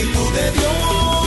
Espíritu de Dios.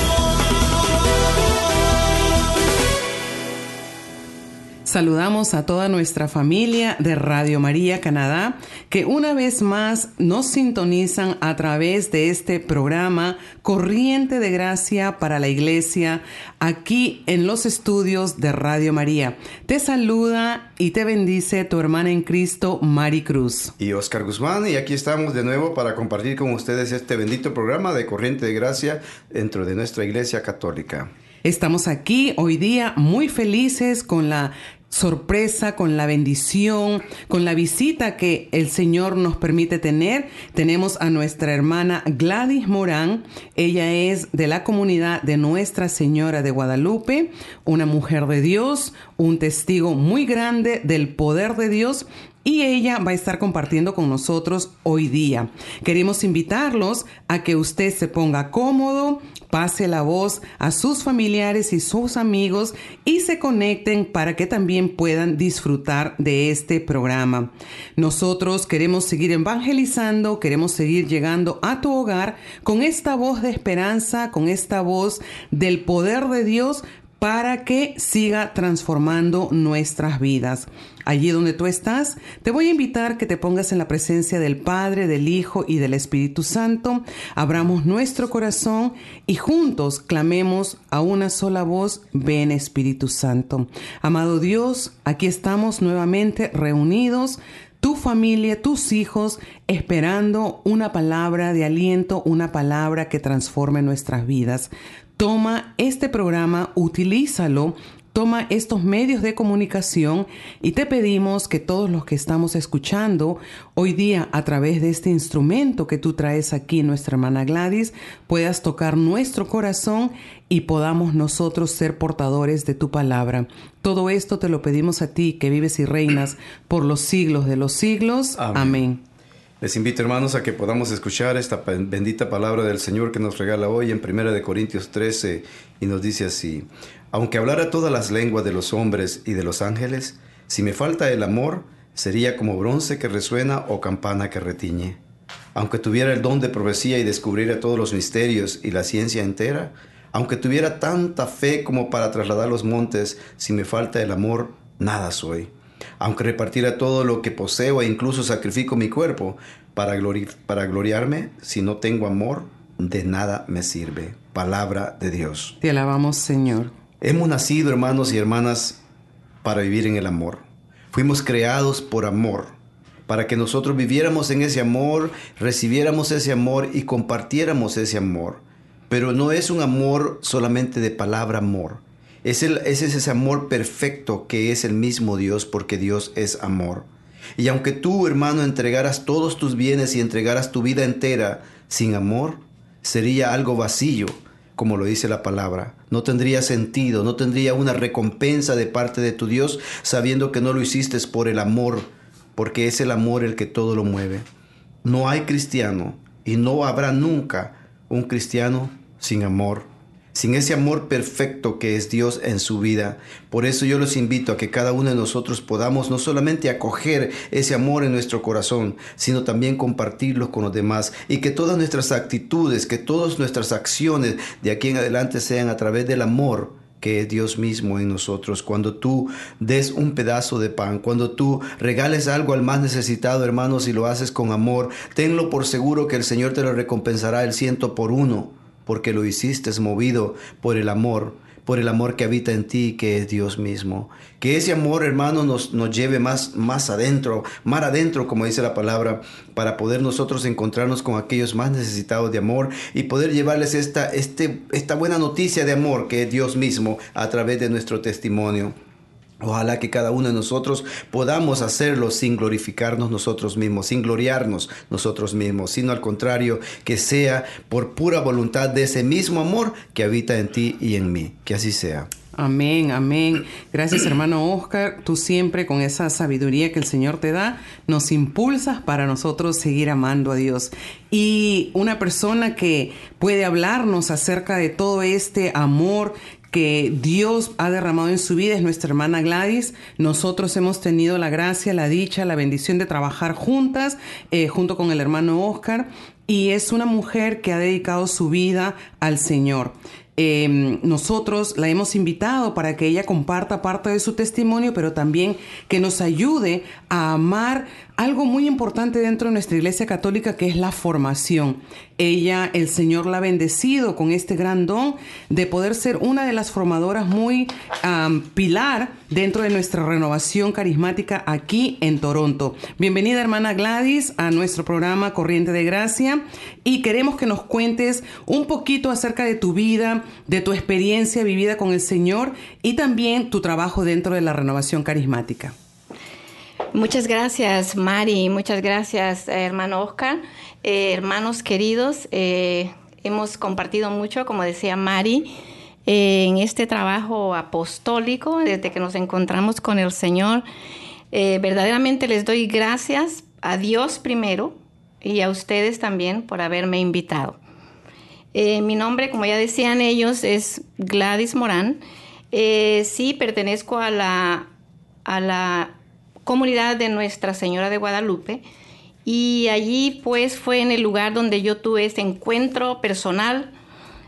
Saludamos a toda nuestra familia de Radio María Canadá que una vez más nos sintonizan a través de este programa Corriente de Gracia para la Iglesia aquí en los estudios de Radio María. Te saluda y te bendice tu hermana en Cristo, Mari Cruz. Y Oscar Guzmán, y aquí estamos de nuevo para compartir con ustedes este bendito programa de Corriente de Gracia dentro de nuestra Iglesia Católica. Estamos aquí hoy día muy felices con la sorpresa, con la bendición, con la visita que el Señor nos permite tener. Tenemos a nuestra hermana Gladys Morán. Ella es de la comunidad de Nuestra Señora de Guadalupe, una mujer de Dios, un testigo muy grande del poder de Dios y ella va a estar compartiendo con nosotros hoy día. Queremos invitarlos a que usted se ponga cómodo, pase la voz a sus familiares y sus amigos y se conecten para que también puedan disfrutar de este programa. Nosotros queremos seguir evangelizando, queremos seguir llegando a tu hogar con esta voz de esperanza, con esta voz del poder de Dios para que siga transformando nuestras vidas. Allí donde tú estás, te voy a invitar que te pongas en la presencia del Padre, del Hijo y del Espíritu Santo, abramos nuestro corazón y juntos clamemos a una sola voz, ven Espíritu Santo. Amado Dios, aquí estamos nuevamente reunidos tu familia, tus hijos, esperando una palabra de aliento, una palabra que transforme nuestras vidas. Toma este programa, utilízalo toma estos medios de comunicación y te pedimos que todos los que estamos escuchando hoy día a través de este instrumento que tú traes aquí, nuestra hermana Gladys, puedas tocar nuestro corazón y podamos nosotros ser portadores de tu palabra. Todo esto te lo pedimos a ti que vives y reinas por los siglos de los siglos. Amén. Amén. Les invito hermanos a que podamos escuchar esta bendita palabra del Señor que nos regala hoy en 1 Corintios 13 y nos dice así, aunque hablara todas las lenguas de los hombres y de los ángeles, si me falta el amor, sería como bronce que resuena o campana que retiñe. Aunque tuviera el don de profecía y descubriera todos los misterios y la ciencia entera, aunque tuviera tanta fe como para trasladar los montes, si me falta el amor, nada soy aunque repartiera todo lo que poseo e incluso sacrifico mi cuerpo para, para gloriarme, si no tengo amor, de nada me sirve. Palabra de Dios. Te alabamos, Señor. Hemos nacido, hermanos y hermanas, para vivir en el amor. Fuimos creados por amor, para que nosotros viviéramos en ese amor, recibiéramos ese amor y compartiéramos ese amor. Pero no es un amor solamente de palabra amor, es, el, es ese amor perfecto que es el mismo Dios porque Dios es amor. Y aunque tú, hermano, entregaras todos tus bienes y entregaras tu vida entera sin amor, sería algo vacío, como lo dice la palabra. No tendría sentido, no tendría una recompensa de parte de tu Dios sabiendo que no lo hiciste por el amor, porque es el amor el que todo lo mueve. No hay cristiano y no habrá nunca un cristiano sin amor sin ese amor perfecto que es Dios en su vida. Por eso yo los invito a que cada uno de nosotros podamos no solamente acoger ese amor en nuestro corazón, sino también compartirlo con los demás y que todas nuestras actitudes, que todas nuestras acciones de aquí en adelante sean a través del amor que es Dios mismo en nosotros. Cuando tú des un pedazo de pan, cuando tú regales algo al más necesitado, hermanos, y lo haces con amor, tenlo por seguro que el Señor te lo recompensará el ciento por uno, porque lo hiciste movido por el amor por el amor que habita en ti, que es Dios mismo. Que ese amor, hermano, nos, nos lleve más, más adentro, más adentro, como dice la palabra, para poder nosotros encontrarnos con aquellos más necesitados de amor y poder llevarles esta, este, esta buena noticia de amor que es Dios mismo a través de nuestro testimonio. Ojalá que cada uno de nosotros podamos hacerlo sin glorificarnos nosotros mismos, sin gloriarnos nosotros mismos, sino al contrario, que sea por pura voluntad de ese mismo amor que habita en ti y en mí. Que así sea. Amén, amén. Gracias hermano Oscar. Tú siempre con esa sabiduría que el Señor te da, nos impulsas para nosotros seguir amando a Dios. Y una persona que puede hablarnos acerca de todo este amor que Dios ha derramado en su vida es nuestra hermana Gladys. Nosotros hemos tenido la gracia, la dicha, la bendición de trabajar juntas, eh, junto con el hermano Oscar, y es una mujer que ha dedicado su vida al Señor. Em, nosotros la hemos invitado para que ella comparta parte de su testimonio, pero también que nos ayude a amar algo muy importante dentro de nuestra iglesia católica que es la formación. Ella, el Señor la ha bendecido con este gran don de poder ser una de las formadoras muy pilar dentro de nuestra renovación carismática aquí en Toronto. Bienvenida hermana Gladys a nuestro programa Corriente de Gracia y queremos que nos cuentes un poquito acerca de tu vida, de tu experiencia vivida con el Señor y también tu trabajo dentro de la renovación carismática. Muchas gracias, Mari. Muchas gracias, hermano Oscar. Eh, hermanos queridos, eh, hemos compartido mucho, como decía Mari, eh, en este trabajo apostólico desde que nos encontramos con el Señor. verdaderamente les doy gracias a Dios primero y a ustedes también por haberme invitado. mi nombre, como ya decían ellos, es Gladys Morán. sí, pertenezco a la, a la comunidad de Nuestra Señora de Guadalupe. Y allí pues fue en el lugar donde yo tuve ese encuentro personal,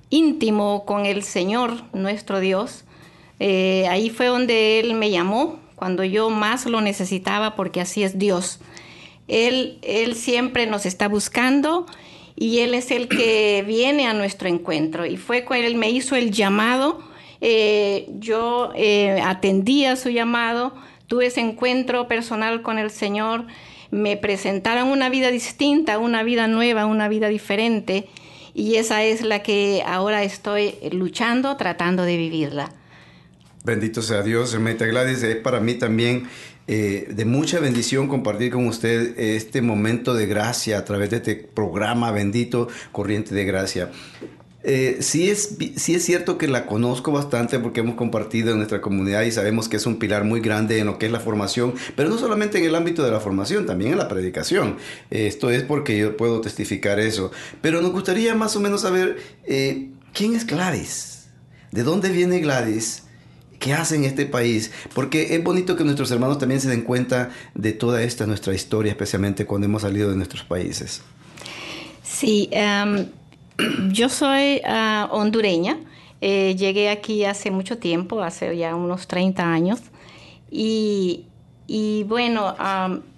íntimo con el Señor, nuestro Dios. Eh, ahí fue donde Él me llamó, cuando yo más lo necesitaba, porque así es Dios. Él, él siempre nos está buscando y Él es el que viene a nuestro encuentro. Y fue cuando Él me hizo el llamado, eh, yo eh, atendí a su llamado, tuve ese encuentro personal con el Señor, me presentaron una vida distinta, una vida nueva, una vida diferente, y esa es la que ahora estoy luchando, tratando de vivirla. Bendito sea Dios, hermanita Gladys, es para mí también eh, de mucha bendición compartir con usted este momento de gracia a través de este programa bendito, Corriente de Gracia. Eh, sí, es, sí es cierto que la conozco bastante porque hemos compartido en nuestra comunidad y sabemos que es un pilar muy grande en lo que es la formación, pero no solamente en el ámbito de la formación, también en la predicación. esto es porque yo puedo testificar eso. Pero nos gustaría más o menos saber eh, quién es Gladys, de dónde viene Gladys. ¿Qué hace en este país? Porque es bonito que nuestros hermanos también se den cuenta de toda esta nuestra historia, especialmente cuando hemos salido de nuestros países. Sí, um, yo soy ah, hondureña. Eh, llegué aquí hace mucho tiempo, hace ya unos 30 años. Y, bueno,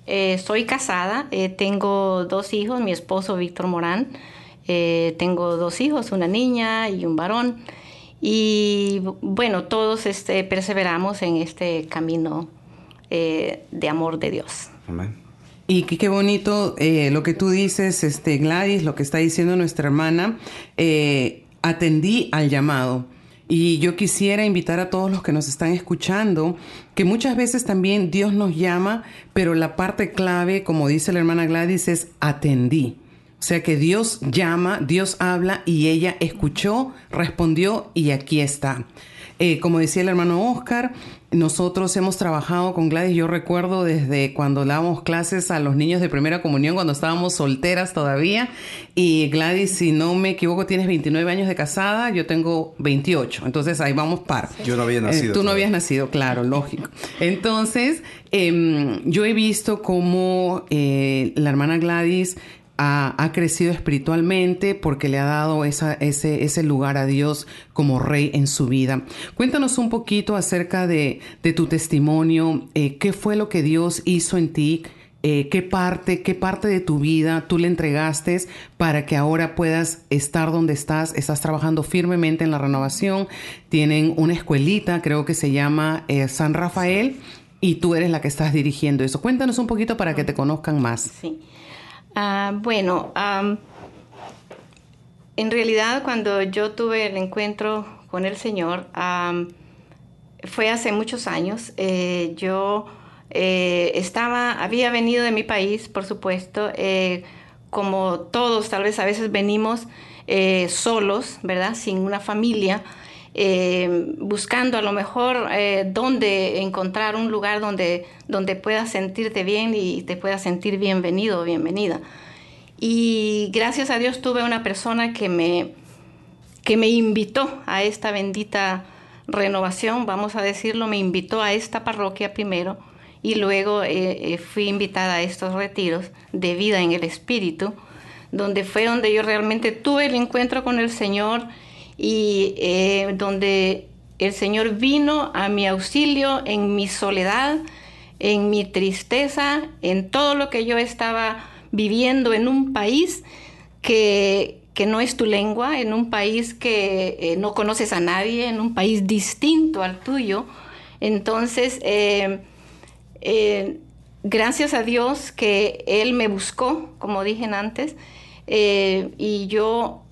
eh, soy casada, eh, tengo dos hijos, mi esposo Víctor Morán. tengo dos hijos, una niña y un varón. Y bueno, todos este, perseveramos en este camino de amor de Dios. Amén. Y qué, bonito eh, lo que tú dices, este, Gladys, lo que está diciendo nuestra hermana. Eh, atendí al llamado. Y yo quisiera invitar a todos los que nos están escuchando que muchas veces también Dios nos llama, pero la parte clave, como dice la hermana Gladys, es atendí. O sea que Dios llama, Dios habla y ella escuchó, respondió y aquí está. Eh, como decía el hermano Oscar, nosotros hemos trabajado con Gladys, yo recuerdo desde cuando dábamos clases a los niños de primera comunión, cuando estábamos solteras todavía. Y Gladys, si no me equivoco, tienes 29 años de casada, yo tengo 28. Entonces ahí vamos par. Yo no había nacido. Eh, tú no habías nacido, claro, lógico. Entonces, em, yo he visto cómo eh, la hermana Gladys ha, crecido espiritualmente porque le ha dado ese, lugar a Dios como rey en su vida. Cuéntanos un poquito acerca de, tu testimonio, eh, qué fue lo que Dios hizo en ti, eh, qué parte, qué parte de tu vida tú le entregaste para que ahora puedas estar donde estás. Estás trabajando firmemente en la renovación. Tienen una escuelita, creo que se llama eh, San Rafael, y tú eres la que estás dirigiendo eso. Cuéntanos un poquito para que te conozcan más. Sí. Ah, bueno, en realidad cuando yo tuve el encuentro con el Señor, fue hace muchos años. Eh, yo eh, estaba, había venido de mi país, por supuesto, eh, como todos tal vez a veces venimos solos, ¿verdad? Sin una familia. Buscando a lo mejor dónde encontrar un lugar donde, donde puedas sentirte bien y te puedas sentir bienvenido o bienvenida. Y gracias a Dios tuve una persona que me, que me invitó a esta bendita renovación, vamos a decirlo, me invitó a esta parroquia primero y luego eh, eh, fui invitada a estos retiros de vida en el Espíritu, donde fue donde yo realmente tuve el encuentro con el Señor y eh, donde el Señor vino a mi auxilio en mi soledad, en mi tristeza, en todo lo que yo estaba viviendo en un país que, no es tu lengua, en un país que eh, no conoces a nadie, en un país distinto al tuyo. Entonces, eh, gracias a Dios que Él me buscó, como dije antes, y yo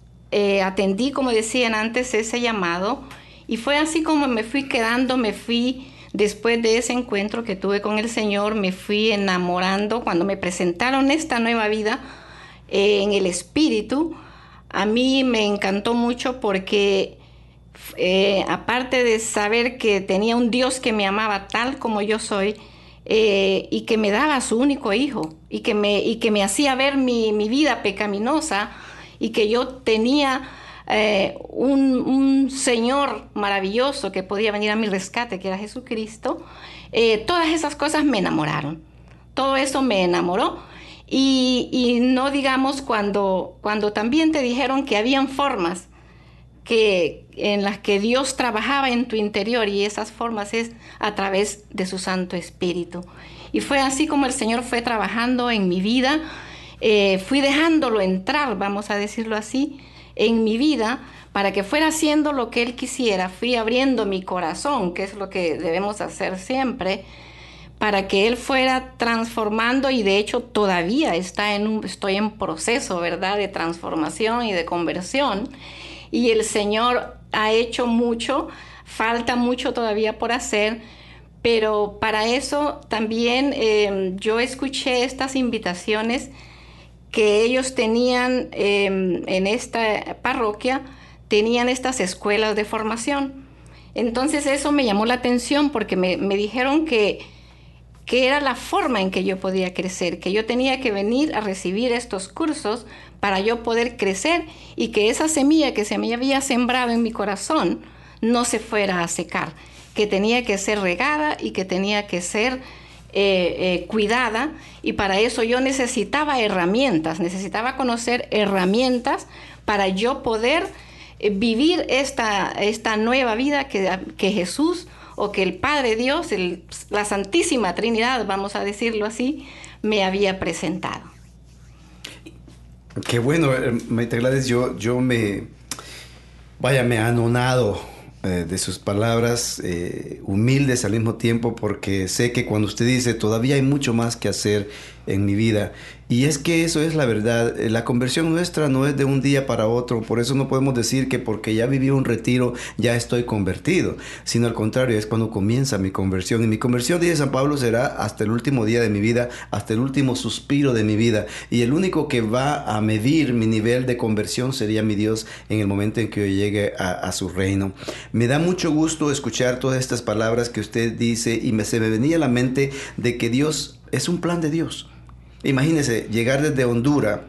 atendí, como decían antes, ese llamado. Y fue así como me fui quedando, me fui Después de ese encuentro que tuve con el Señor, me fui enamorando. Cuando me presentaron esta nueva vida eh, en el Espíritu, a mí me encantó mucho porque eh, aparte de saber que tenía un Dios que me amaba tal como yo soy, eh, y que me daba su único hijo y que me, y que me hacía ver mi, mi vida pecaminosa y que yo tenía eh, un, Señor maravilloso que podía venir a mi rescate, que era Jesucristo, eh, todas esas cosas me enamoraron. Todo eso me enamoró. Y, no digamos cuando, cuando también te dijeron que habían formas que, en las que Dios trabajaba en tu interior y esas formas es a través de su Santo Espíritu. Y fue así como el Señor fue trabajando en mi vida, eh, fui dejándolo entrar, vamos a decirlo así, en mi vida para que fuera haciendo lo que Él quisiera. Fui abriendo mi corazón, que es lo que debemos hacer siempre, para que Él fuera transformando y de hecho todavía está en un, estoy en proceso, ¿verdad?, de transformación y de conversión. Y el Señor ha hecho mucho, falta mucho todavía por hacer, pero para eso también eh, yo escuché estas invitaciones que ellos tenían em, en esta parroquia, tenían estas escuelas de formación. Entonces eso me llamó la atención porque me, dijeron que, que era la forma en que yo podía crecer, que yo tenía que venir a recibir estos cursos para yo poder crecer y que esa semilla que se me había sembrado en mi corazón no se fuera a secar, que tenía que ser regada y que tenía que ser eh, eh, cuidada y para eso yo necesitaba herramientas, necesitaba conocer herramientas para yo poder eh, vivir esta, esta nueva vida que, que, Jesús o que el Padre Dios, la Santísima Trinidad, vamos a decirlo así, me había presentado. Qué bueno, Maite Gladys, yo, yo me, vaya, me anonado eh, de sus palabras eh, humildes al mismo tiempo porque sé que cuando usted dice todavía hay mucho más que hacer en mi vida y es que eso es la verdad. Eh, la conversión nuestra no es de un día para otro. Por eso no podemos decir que porque ya viví un retiro ya estoy convertido. Sino al contrario, es cuando comienza mi conversión. Y mi conversión, dice San Pablo, será hasta el último día de mi vida, hasta el último suspiro de mi vida. Y el único que va a medir mi nivel de conversión sería mi Dios en el momento en que yo llegue a, su reino. Me da mucho gusto escuchar todas estas palabras que usted dice y me, se me venía a la mente de que Dios es un plan de Dios. Imagínese llegar desde Honduras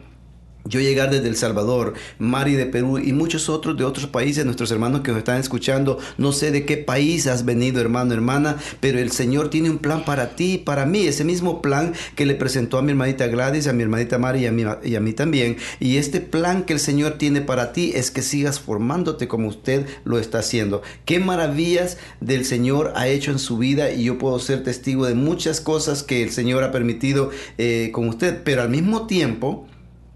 yo llegar desde El Salvador, Mari de Perú y muchos otros de otros países, nuestros hermanos que nos están escuchando, no sé de qué país has venido, hermano, hermana, pero el Señor tiene un plan para ti, para mí, ese mismo plan que le presentó a mi hermanita Gladys, a mi hermanita Mari y a mí, y a mí también. Y este plan que el Señor tiene para ti es que sigas formándote como usted lo está haciendo. Qué maravillas del Señor ha hecho en su vida y yo puedo ser testigo de muchas cosas que el Señor ha permitido eh, con usted, pero al mismo tiempo,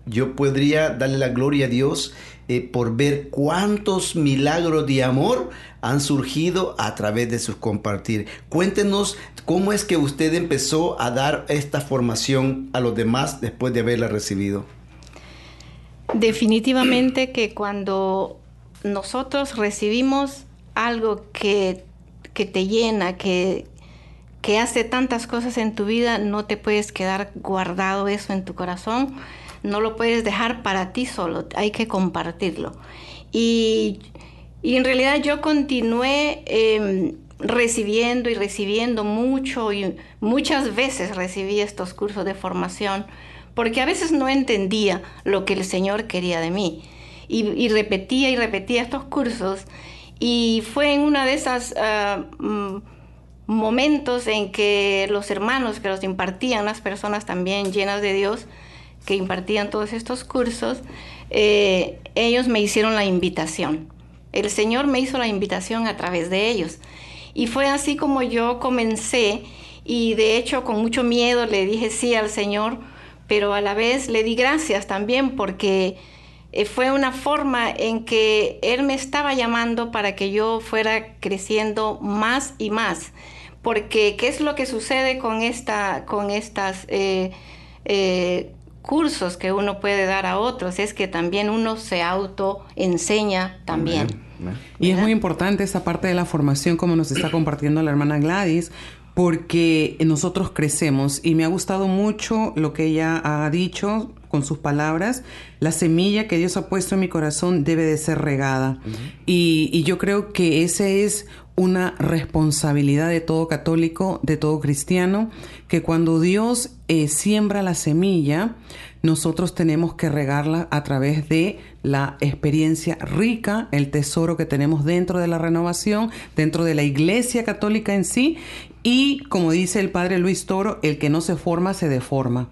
yo podría darle la gloria a Dios eh, por ver cuántos milagros de amor han surgido a través de su compartir. Cuéntenos cómo es que usted empezó a dar esta formación a los demás después de haberla recibido. Definitivamente que cuando nosotros recibimos algo que, que te llena, que, que hace tantas cosas en tu vida, no te puedes quedar guardado eso en tu corazón no lo puedes dejar para ti solo, hay que compartirlo. Y, en realidad yo continué em, recibiendo y recibiendo mucho y muchas veces recibí estos cursos de formación porque a veces no entendía lo que el Señor quería de mí. Y, repetía y repetía estos cursos y fue en una de esas... Ah, mm, momentos en que los hermanos que los impartían, las personas también llenas de Dios, que impartían todos estos cursos, eh, ellos me hicieron la invitación. El Señor me hizo la invitación a través de ellos. Y fue así como yo comencé y de hecho con mucho miedo le dije sí al Señor, pero a la vez le di gracias también porque eh, fue una forma en que Él me estaba llamando para que yo fuera creciendo más y más. Porque, ¿qué es lo que sucede con, esta, con estas eh, cursos que uno puede dar a otros, es que también uno se auto enseña también. Y es muy importante esa parte de la formación, como nos está compartiendo la hermana Gladys, porque nosotros crecemos y me ha gustado mucho lo que ella ha dicho con sus palabras. La semilla que Dios ha puesto en mi corazón debe de ser regada. y, y, yo creo que ese es una responsabilidad de todo católico, de todo cristiano, que cuando Dios eh, siembra la semilla, nosotros tenemos que regarla a través de la experiencia rica, el tesoro que tenemos dentro de la renovación, dentro de la iglesia católica en sí, y como dice el padre Luis Toro, el que no se forma se deforma.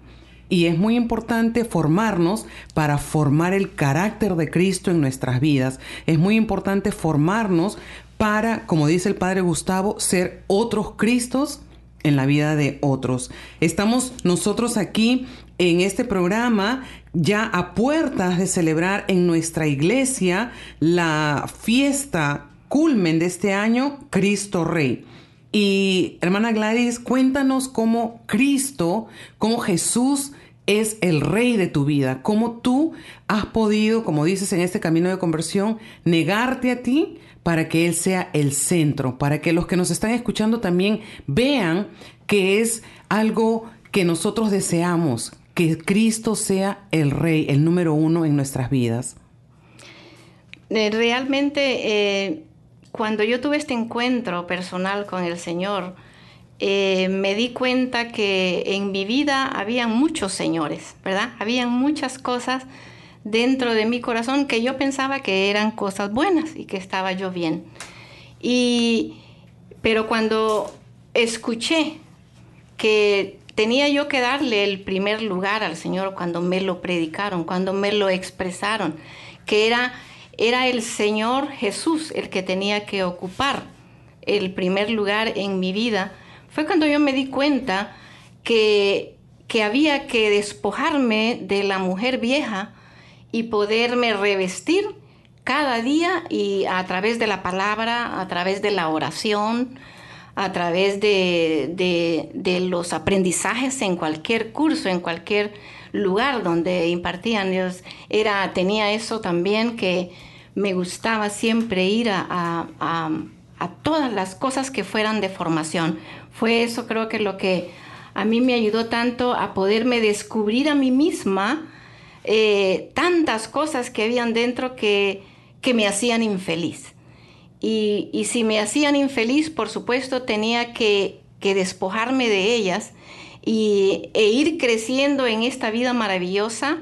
Y es muy importante formarnos para formar el carácter de Cristo en nuestras vidas. Es muy importante formarnos para, como dice el Padre Gustavo, ser otros Cristos en la vida de otros. Estamos nosotros aquí en este programa ya a puertas de celebrar en nuestra iglesia la fiesta culmen de este año, Cristo Rey. Y hermana Gladys, cuéntanos cómo Cristo, cómo Jesús es el rey de tu vida, cómo tú has podido, como dices en este camino de conversión, negarte a ti para que Él sea el centro, para que los que nos están escuchando también vean que es algo que nosotros deseamos, que Cristo sea el Rey, el número uno en nuestras vidas. Eh, realmente, eh, cuando yo tuve este encuentro personal con el Señor, eh, me di cuenta que en mi vida había muchos señores, ¿verdad? Habían muchas cosas dentro de mi corazón que yo pensaba que eran cosas buenas y que estaba yo bien. Y, pero cuando escuché que tenía yo que darle el primer lugar al Señor cuando me lo predicaron, cuando me lo expresaron, que era, era el Señor Jesús el que tenía que ocupar el primer lugar en mi vida, fue cuando yo me di cuenta que, que había que despojarme de la mujer vieja y poderme revestir cada día y a través de la palabra, a través de la oración, a través de, los aprendizajes en cualquier curso, en cualquier lugar donde impartían. Dios era, tenía eso también que me gustaba siempre ir a, a todas las cosas que fueran de formación. Fue eso creo que lo que a mí me ayudó tanto a poderme descubrir a mí misma eh, tantas cosas que habían dentro que, que me hacían infeliz. Y, y, si me hacían infeliz, por supuesto, tenía que, que despojarme de ellas y, e ir creciendo en esta vida maravillosa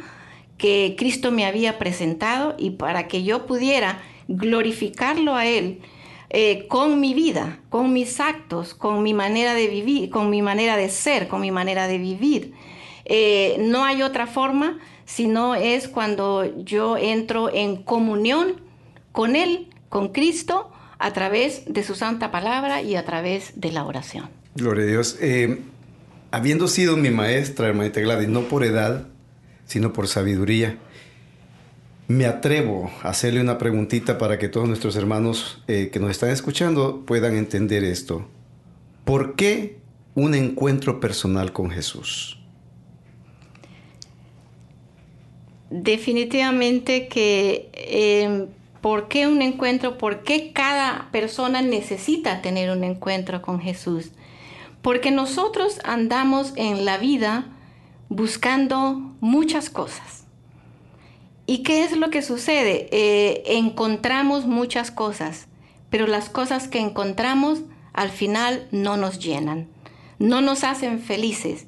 que Cristo me había presentado y para que yo pudiera glorificarlo a Él eh, con mi vida, con mis actos, con mi manera de vivir, con mi manera de ser, con mi manera de vivir. Eh, no hay otra forma, sino es cuando yo entro en comunión con Él, con Cristo, a través de su santa palabra y a través de la oración. Gloria a Dios. Eh, habiendo sido mi maestra, hermanita Gladys, no por edad, sino por sabiduría. Me atrevo a hacerle una preguntita para que todos nuestros hermanos eh, que nos están escuchando puedan entender esto. ¿Por qué un encuentro personal con Jesús? Definitivamente que em, ¿por qué un encuentro? ¿Por qué cada persona necesita tener un encuentro con Jesús? Porque nosotros andamos en la vida buscando muchas cosas. ¿Y qué es lo que sucede? Eh, encontramos muchas cosas, pero las cosas que encontramos al final no nos llenan, no nos hacen felices,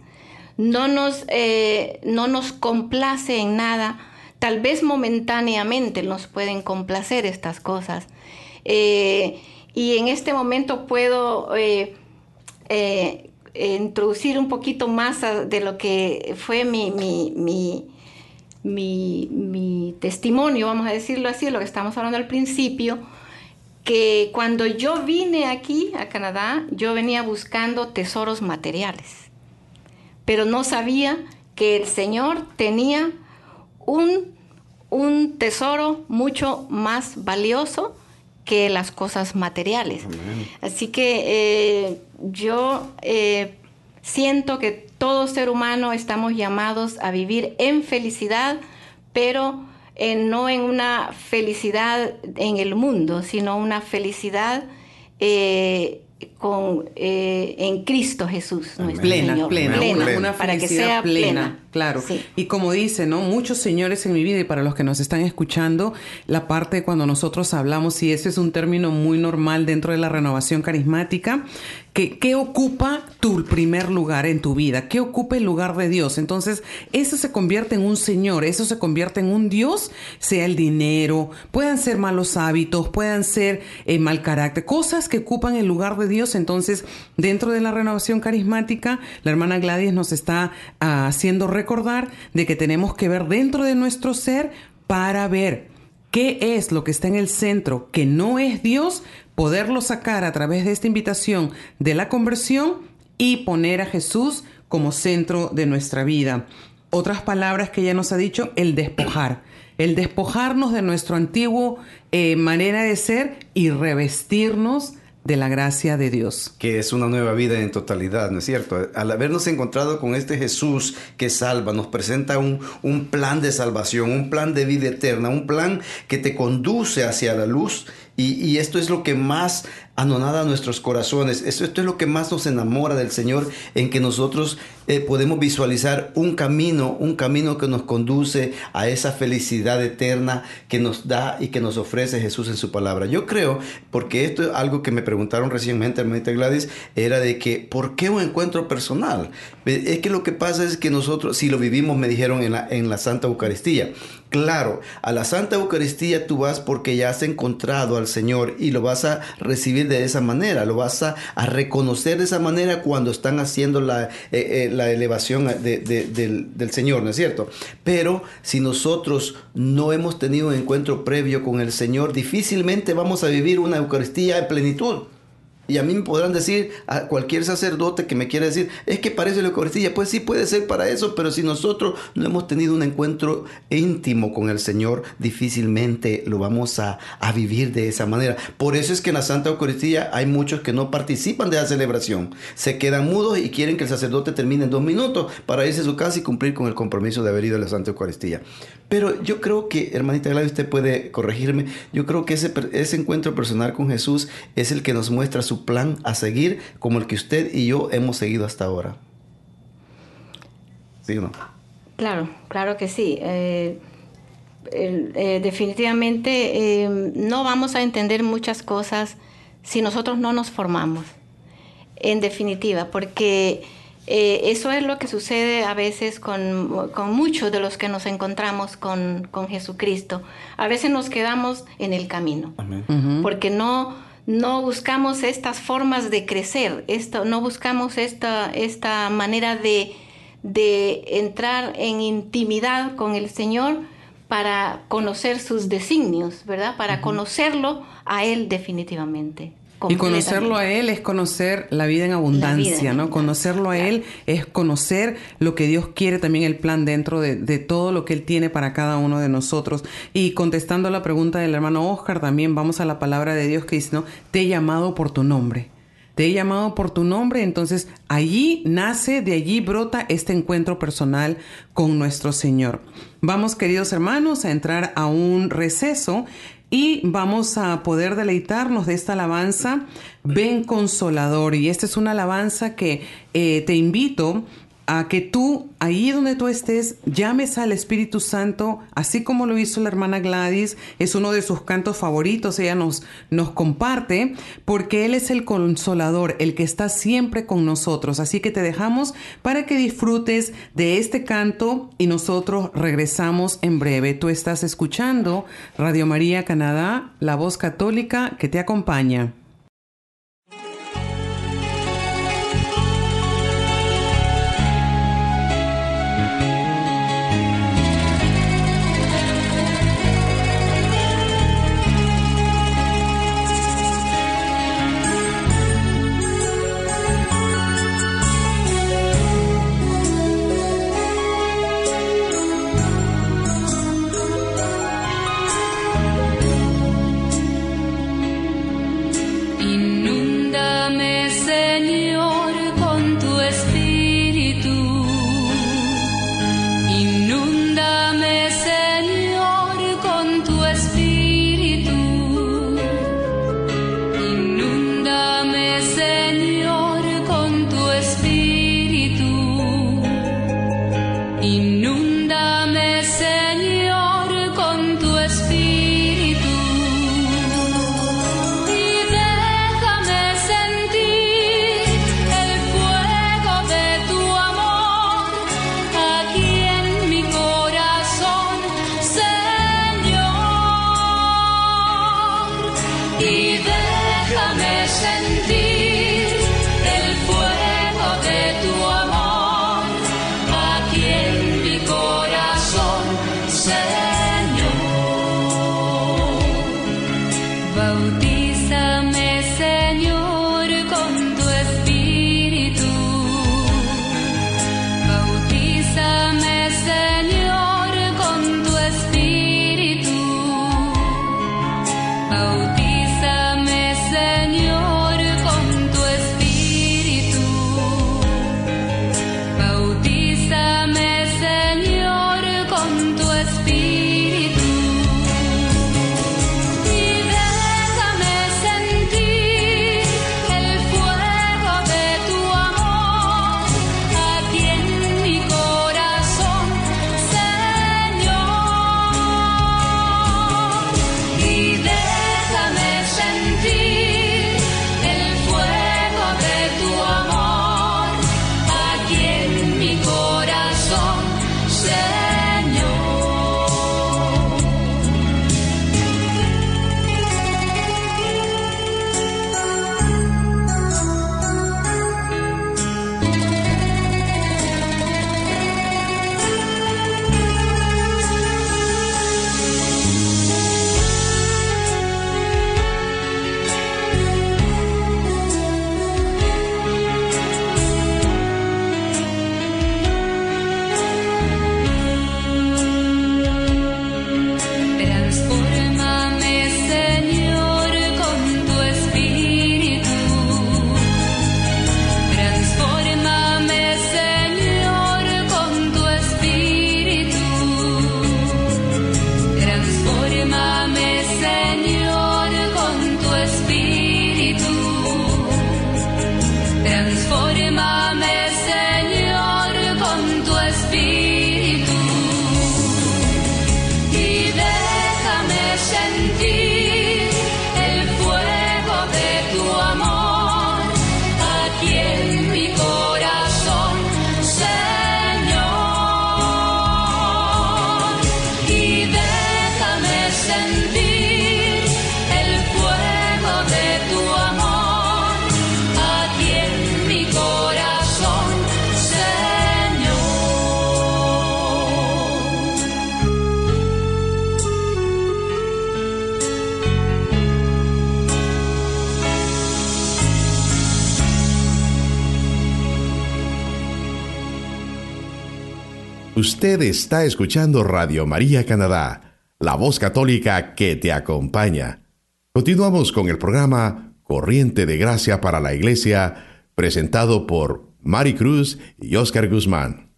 no nos, eh, no nos complace en nada. Tal vez momentáneamente nos pueden complacer estas cosas. Eh, y en este momento puedo introducir un poquito más de lo que fue mi, mi, mi, testimonio, vamos a decirlo así, de lo que estamos hablando al principio, que cuando yo vine aquí a Canadá, yo venía buscando tesoros materiales, pero no sabía que el Señor tenía un, un tesoro mucho más valioso que las cosas materiales. Así que eh, yo eh, siento que todo ser humano estamos llamados a vivir en felicidad, pero eh, no en una felicidad en el mundo, sino una felicidad con, en Cristo Jesús, nuestro plena, Señor. Plena, plena, una, para que sea plena. Claro. Y como dice, ¿no? Muchos señores en mi vida y para los que nos están escuchando, la parte cuando nosotros hablamos, y ese es un término muy normal dentro de la renovación carismática, que ¿qué ocupa tu primer lugar en tu vida? ¿Qué ocupa el lugar de Dios? Entonces, eso se convierte en un Señor, eso se convierte en un Dios, sea el dinero, puedan ser malos hábitos, puedan ser eh, mal carácter, cosas que ocupan el lugar de Dios. Entonces, dentro de la renovación carismática, la hermana Gladys nos está ah, haciendo recordar de que tenemos que ver dentro de nuestro ser para ver qué es lo que está en el centro, que no es Dios, poderlo sacar a través de esta invitación de la conversión y poner a Jesús como centro de nuestra vida. Otras palabras que ella nos ha dicho, el despojar. El despojarnos de nuestro antiguo eh, manera de ser y revestirnos de la gracia de Dios. Que es una nueva vida en totalidad, ¿no es cierto? Al habernos encontrado con este Jesús que salva, nos presenta un, un, plan de salvación, un plan de vida eterna, un plan que te conduce hacia la luz. Y, y esto es lo que más anonada nuestros corazones. Esto, esto, es lo que más nos enamora del Señor, en que nosotros eh, podemos visualizar un camino, un camino que nos conduce a esa felicidad eterna que nos da y que nos ofrece Jesús en su palabra. Yo creo, porque esto es algo que me preguntaron recientemente, hermanita Gladys, era de que, ¿por qué un encuentro personal? Es que lo que pasa es que nosotros, si lo vivimos, me dijeron en la, en la Santa Eucaristía, Claro, a la Santa Eucaristía tú vas porque ya has encontrado al Señor y lo vas a recibir de esa manera, lo vas a, reconocer de esa manera cuando están haciendo la, eh, eh, la elevación del, del Señor, ¿no es cierto? Pero si nosotros no hemos tenido un encuentro previo con el Señor, difícilmente vamos a vivir una Eucaristía en plenitud. Y a mí me podrán decir, a cualquier sacerdote que me quiera decir, es que parece la Eucaristía. Pues sí puede ser para eso, pero si nosotros no hemos tenido un encuentro íntimo con el Señor, difícilmente lo vamos a, a vivir de esa manera. Por eso es que en la Santa Eucaristía hay muchos que no participan de la celebración. Se quedan mudos y quieren que el sacerdote termine en dos minutos para irse a su casa y cumplir con el compromiso de haber ido a la Santa Eucaristía. Pero yo creo que, hermanita Gladys, usted puede corregirme, yo creo que ese, encuentro personal con Jesús es el que nos muestra su plan a seguir como el que usted y yo hemos seguido hasta ahora. ¿Sí o no? Claro, claro que sí. Eh, eh, definitivamente eh, no vamos a entender muchas cosas si nosotros no nos formamos. En definitiva, porque Eh, eso es lo que sucede a veces con, con muchos de los que nos encontramos con, con, Jesucristo. A veces nos quedamos en el camino, porque no, no buscamos estas formas de crecer, esto, no buscamos esta, esta manera de, de entrar en intimidad con el Señor para conocer sus designios, ¿verdad? Para conocerlo a Él definitivamente. Y conocerlo a Él es conocer la vida en abundancia, ¿no? Conocerlo a Él es conocer lo que Dios quiere, también el plan dentro de, todo lo que Él tiene para cada uno de nosotros. Y contestando a la pregunta del hermano Oscar, también vamos a la palabra de Dios que dice, ¿no? Te he llamado por tu nombre. Te he llamado por tu nombre, entonces allí nace, de allí brota este encuentro personal con nuestro Señor. Vamos, queridos hermanos, a entrar a un receso y vamos a poder deleitarnos de esta alabanza, Ven Consolador. Y esta es una alabanza que eh, te invito a que tú, ahí donde tú estés, llames al Espíritu Santo, así como lo hizo la hermana Gladys, es uno de sus cantos favoritos, ella nos, nos comparte, porque Él es el consolador, el que está siempre con nosotros. Así que te dejamos para que disfrutes de este canto y nosotros regresamos en breve. Tú estás escuchando Radio María Canadá, la voz católica que te acompaña. y nunca Está escuchando Radio María Canadá, la voz católica que te acompaña. Continuamos con el programa Corriente de Gracia para la Iglesia, presentado por Mari Cruz y Oscar Guzmán.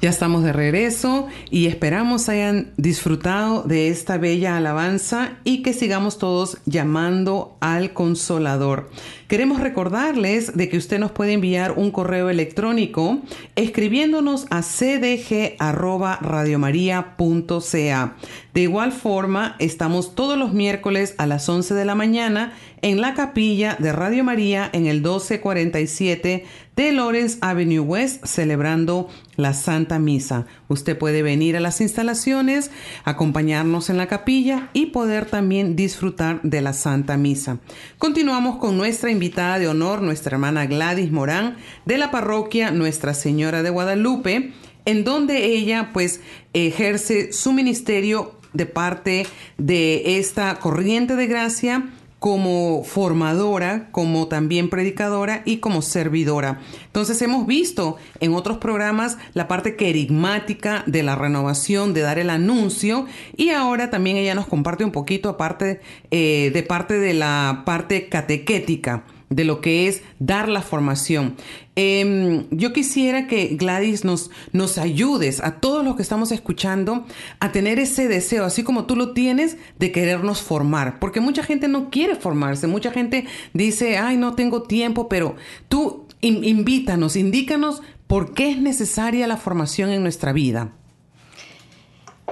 Ya estamos de regreso y esperamos hayan disfrutado de esta bella alabanza y que sigamos todos llamando al consolador. Queremos recordarles de que usted nos puede enviar un correo electrónico escribiéndonos a cdg@radiomaria.ca. De igual forma, estamos todos los miércoles a las 11 de la mañana en la capilla de Radio María en el 1247 de Lawrence Avenue West celebrando la Santa Misa. Usted puede venir a las instalaciones, acompañarnos en la capilla y poder también disfrutar de la Santa Misa. Continuamos con nuestra invitada de honor, nuestra hermana Gladys Morán de la parroquia Nuestra Señora de Guadalupe, en donde ella pues ejerce su ministerio de parte de esta corriente de gracia como formadora, como también predicadora y como servidora. Entonces hemos visto en otros programas la parte querigmática de la renovación, de dar el anuncio y ahora también ella nos comparte un poquito aparte eh, de parte de la parte catequética de lo que es dar la formación. Em, yo quisiera que Gladys nos, nos ayudes a todos los que estamos escuchando a tener ese deseo, así como tú lo tienes, de querernos formar, porque mucha gente no quiere formarse, mucha gente dice, ay, no tengo tiempo, pero tú invítanos, indícanos por qué es necesaria la formación en nuestra vida.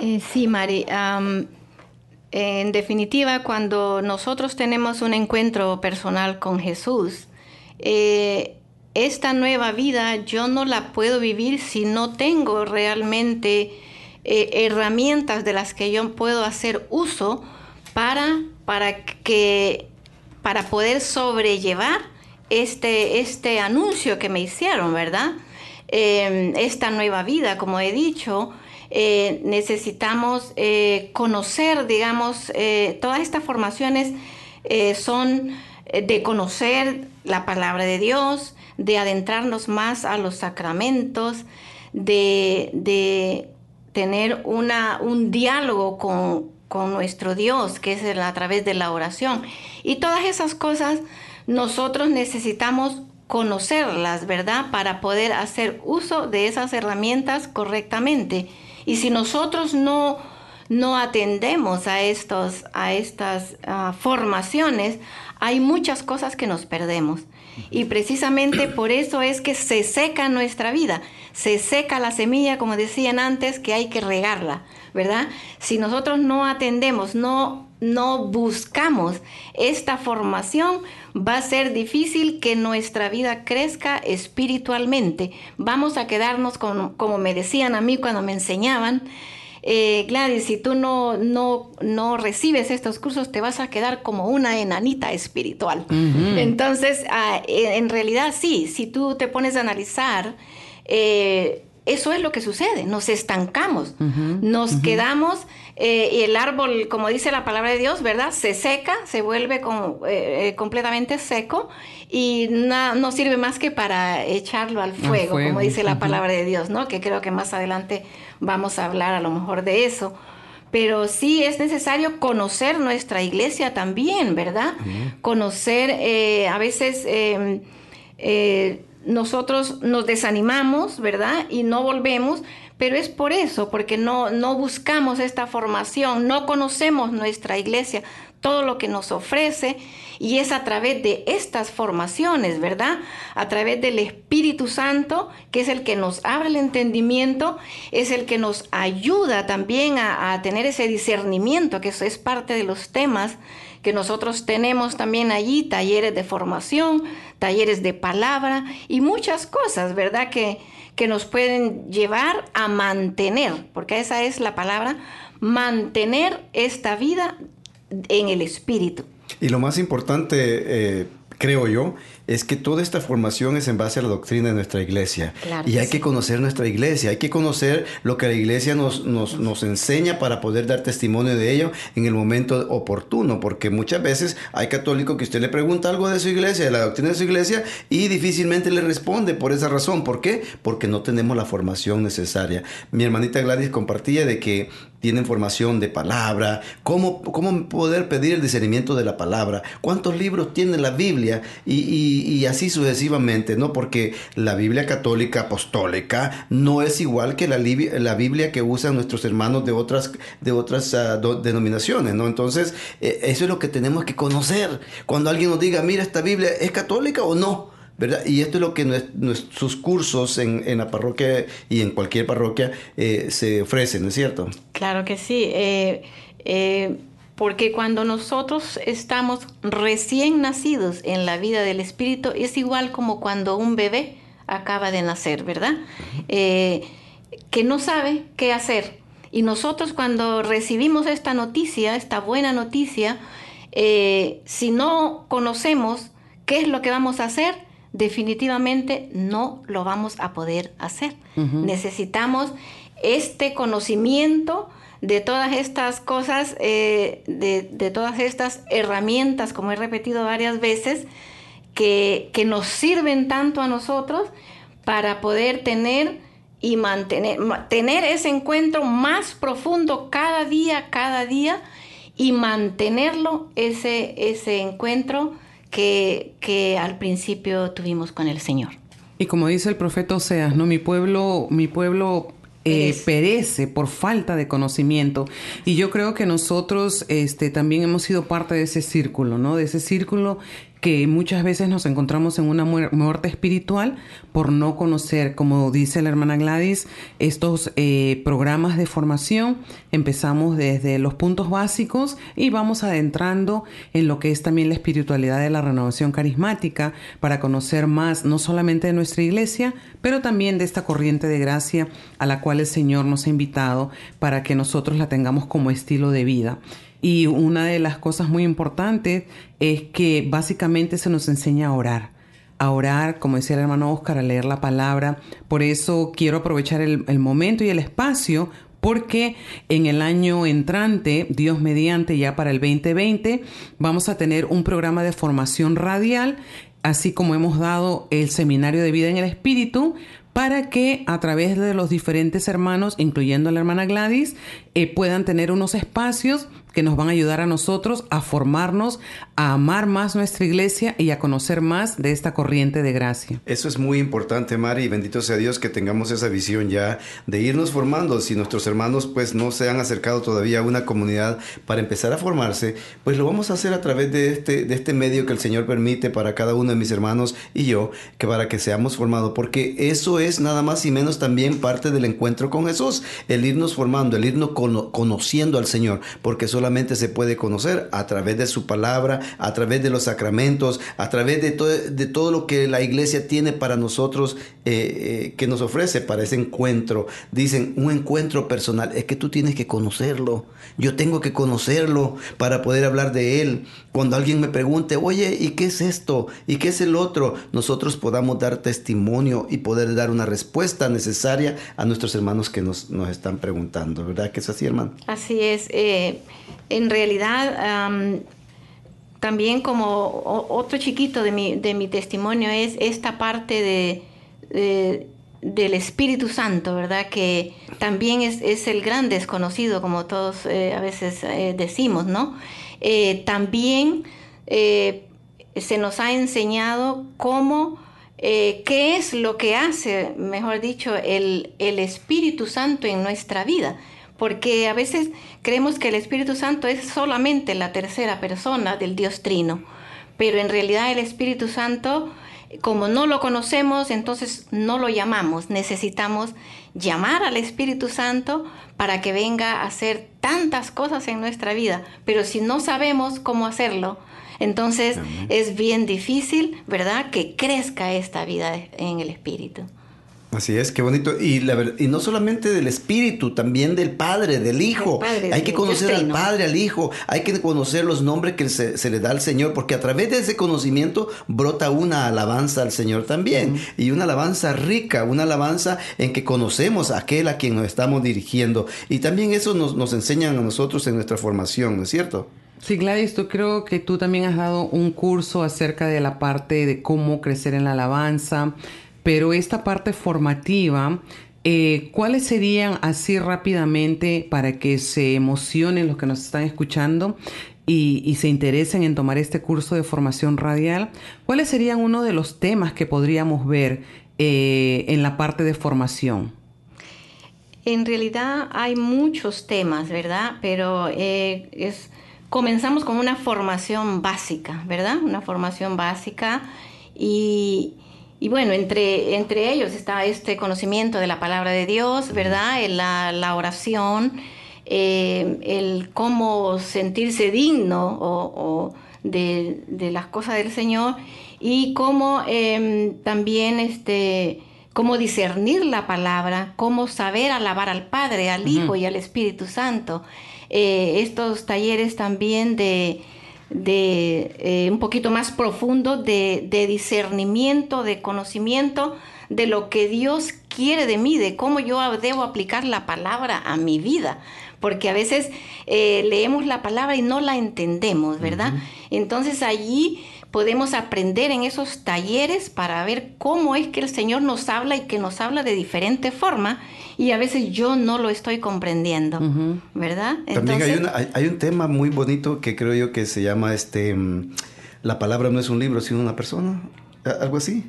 Eh, sí, Mari. En definitiva, cuando nosotros tenemos un encuentro personal con Jesús, eh, esta nueva vida yo no la puedo vivir si no tengo realmente eh, herramientas de las que yo puedo hacer uso para, para, que, para poder sobrellevar este, este anuncio que me hicieron, ¿verdad? Eh, esta nueva vida, como he dicho, eh, necesitamos eh, conocer, digamos, eh, todas estas formaciones son de conocer la palabra de Dios, de adentrarnos más a los sacramentos, de, tener una, un diálogo con, con nuestro Dios, que es a través de la oración. Y todas esas cosas nosotros necesitamos conocerlas, ¿verdad? Para poder hacer uso de esas herramientas correctamente. Y si nosotros no, no atendemos a, estos, a estas ah, formaciones, hay muchas cosas que nos perdemos. Y precisamente por eso es que se seca nuestra vida, se seca la semilla, como decían antes, que hay que regarla, ¿verdad? Si nosotros no atendemos, no, no buscamos esta formación, va a ser difícil que nuestra vida crezca espiritualmente. Vamos a quedarnos con, como me decían a mí cuando me enseñaban, eh, Gladys, si tú no, no, no recibes estos cursos, te vas a quedar como una enanita espiritual. Entonces, ah, en realidad sí, si tú te pones a analizar, eh, eso es lo que sucede, nos estancamos, nos quedamos eh, y el árbol, como dice la palabra de Dios, ¿verdad? Se seca, se vuelve eh, completamente seco y no sirve más que para echarlo al fuego, como dice la palabra de Dios, ¿no? Que creo que más adelante vamos a hablar a lo mejor de eso. Pero sí es necesario conocer nuestra iglesia también, ¿verdad? Conocer, eh, a veces em, nosotros nos desanimamos, ¿verdad? Y no volvemos, pero es por eso, porque no, no buscamos esta formación, no conocemos nuestra iglesia, todo lo que nos ofrece, y es a través de estas formaciones, ¿verdad? A través del Espíritu Santo, que es el que nos abre el entendimiento, es el que nos ayuda también a, tener ese discernimiento, que eso es parte de los temas que nosotros tenemos también allí, talleres de formación, talleres de palabra y muchas cosas, ¿verdad? Que, que nos pueden llevar a mantener, porque esa es la palabra, mantener esta vida en el espíritu. Y lo más importante, eh, creo yo, es que toda esta formación es en base a la doctrina de nuestra iglesia. Claro y hay sí. que conocer nuestra iglesia, hay que conocer lo que la iglesia nos, nos, nos enseña para poder dar testimonio de ello en el momento oportuno, porque muchas veces hay católicos que usted le pregunta algo de su iglesia, de la doctrina de su iglesia, y difícilmente le responde por esa razón. ¿Por qué? Porque no tenemos la formación necesaria. Mi hermanita Gladys compartía de que tienen formación de palabra, cómo, cómo poder pedir el discernimiento de la palabra, cuántos libros tiene la Biblia y, así sucesivamente, ¿no? Porque la Biblia católica apostólica no es igual que la, la Biblia que usan nuestros hermanos de otras, de otras ah, denominaciones, ¿no? Entonces, eh, eso es lo que tenemos que conocer. Cuando alguien nos diga, mira, esta Biblia es católica o no. ¿Verdad? Y esto es lo que nues- nuestros cursos en, en la parroquia y en cualquier parroquia eh, se ofrecen, ¿no es cierto? Claro que sí, eh, eh, porque cuando nosotros estamos recién nacidos en la vida del Espíritu, es igual como cuando un bebé acaba de nacer, ¿verdad? Que no sabe qué hacer. Y nosotros cuando recibimos esta noticia, esta buena noticia, si no conocemos qué es lo que vamos a hacer, definitivamente no lo vamos a poder hacer. Necesitamos este conocimiento de todas estas cosas, eh, de, de todas estas herramientas, como he repetido varias veces, que, que nos sirven tanto a nosotros para poder tener y mantener ma- tener ese encuentro más profundo cada día, cada día y mantenerlo ese, ese encuentro que, que al principio tuvimos con el Señor. Y como dice el profeta Oseas, ¿no? Mi pueblo, mi pueblo eh, Perece. perece por falta de conocimiento. Y yo creo que nosotros este, también hemos sido parte de ese círculo, ¿no? De ese círculo que muchas veces nos encontramos en una muer- muerte espiritual por no conocer, como dice la hermana Gladys, estos eh, programas de formación. Empezamos desde los puntos básicos y vamos adentrando en lo que es también la espiritualidad de la renovación carismática para conocer más no solamente de nuestra iglesia, pero también de esta corriente de gracia a la cual el Señor nos ha invitado para que nosotros la tengamos como estilo de vida. Y una de las cosas muy importantes es que básicamente se nos enseña a orar. A orar, como decía el hermano Oscar, a leer la palabra. Por eso quiero aprovechar el, el momento y el espacio porque en el año entrante, Dios mediante, ya para el 2020, vamos a tener un programa de formación radial, así como hemos dado el seminario de vida en el Espíritu, para que a través de los diferentes hermanos, incluyendo a la hermana Gladys, eh, puedan tener unos espacios que nos van a ayudar a nosotros a formarnos, a amar más nuestra iglesia y a conocer más de esta corriente de gracia. Eso es muy importante, Mari, y bendito sea Dios que tengamos esa visión ya de irnos formando. Si nuestros hermanos pues no se han acercado todavía a una comunidad para empezar a formarse, pues lo vamos a hacer a través de este, de este medio que el Señor permite para cada uno de mis hermanos y yo, que para que seamos formados, porque eso es nada más y menos también parte del encuentro con Jesús, el irnos formando, el irnos cono- conociendo al Señor, porque solamente se puede conocer a través de su palabra, a través de los sacramentos, a través de, todo de todo lo que la iglesia tiene para nosotros, eh, eh, que nos ofrece para ese encuentro. Dicen, un encuentro personal, es que tú tienes que conocerlo, yo tengo que conocerlo para poder hablar de él. Cuando alguien me pregunte, oye, ¿y qué es esto? ¿Y qué es el otro? Nosotros podamos dar testimonio y poder dar una respuesta necesaria a nuestros hermanos que nos, nos están preguntando, ¿verdad? Que es así, hermano. Así es. eh, en realidad, am, también como otro chiquito de mi, de mi testimonio es esta parte de- del Espíritu Santo, ¿verdad? Que también es, es el gran desconocido, como todos eh, a veces eh, decimos, ¿no? Eh, también eh, se nos ha enseñado cómo, eh, qué es lo que hace, mejor dicho, el, el Espíritu Santo en nuestra vida. Porque a veces creemos que el Espíritu Santo es solamente la tercera persona del Dios Trino, pero en realidad el Espíritu Santo, como no lo conocemos, entonces no lo llamamos. Necesitamos llamar al Espíritu Santo para que venga a hacer tantas cosas en nuestra vida, pero si no sabemos cómo hacerlo, entonces es bien difícil, ¿verdad?, que crezca esta vida en el Espíritu. Así es, qué bonito. Y, la, y no solamente del Espíritu, también del Padre, del Hijo. Padre, hay que conocer al. Padre, al Hijo. Hay que conocer los nombres que se, se le da al Señor, porque a través de ese conocimiento brota una alabanza al Señor también. Y una alabanza rica, una alabanza en que conocemos a aquel a quien nos estamos dirigiendo. Y también eso nos, nos enseñan a nosotros en nuestra formación, ¿no es cierto? Sí, Gladys, tú creo que tú también has dado un curso acerca de la parte de cómo crecer en la alabanza, pero esta parte formativa, eh, ¿cuáles serían así rápidamente para que se emocionen los que nos están escuchando y, se interesen en tomar este curso de formación radial? ¿Cuáles serían uno de los temas que podríamos ver eh, en la parte de formación? En realidad hay muchos temas, ¿verdad? Pero eh, comenzamos con una formación básica, ¿verdad? Una formación básica y, y bueno, entre, entre ellos está este conocimiento de la palabra de Dios, ¿verdad? La, la oración, eh, el cómo sentirse digno o, o de, de las cosas del Señor y cómo em, también este cómo discernir la palabra, cómo saber alabar al Padre, al Hijo y al Espíritu Santo. Eh, estos talleres también de, de eh, un poquito más profundo de, de discernimiento, de conocimiento de lo que Dios quiere de mí, de cómo yo debo aplicar la palabra a mi vida. Porque a veces eh, leemos la palabra y no la entendemos, ¿verdad? Entonces allí podemos aprender en esos talleres para ver cómo es que el Señor nos habla y que nos habla de diferente forma y a veces yo no lo estoy comprendiendo, ¿verdad? También hay, una- hay, hay un tema muy bonito que creo yo que se llama este mm, La palabra no es un libro, sino una persona. Algo así.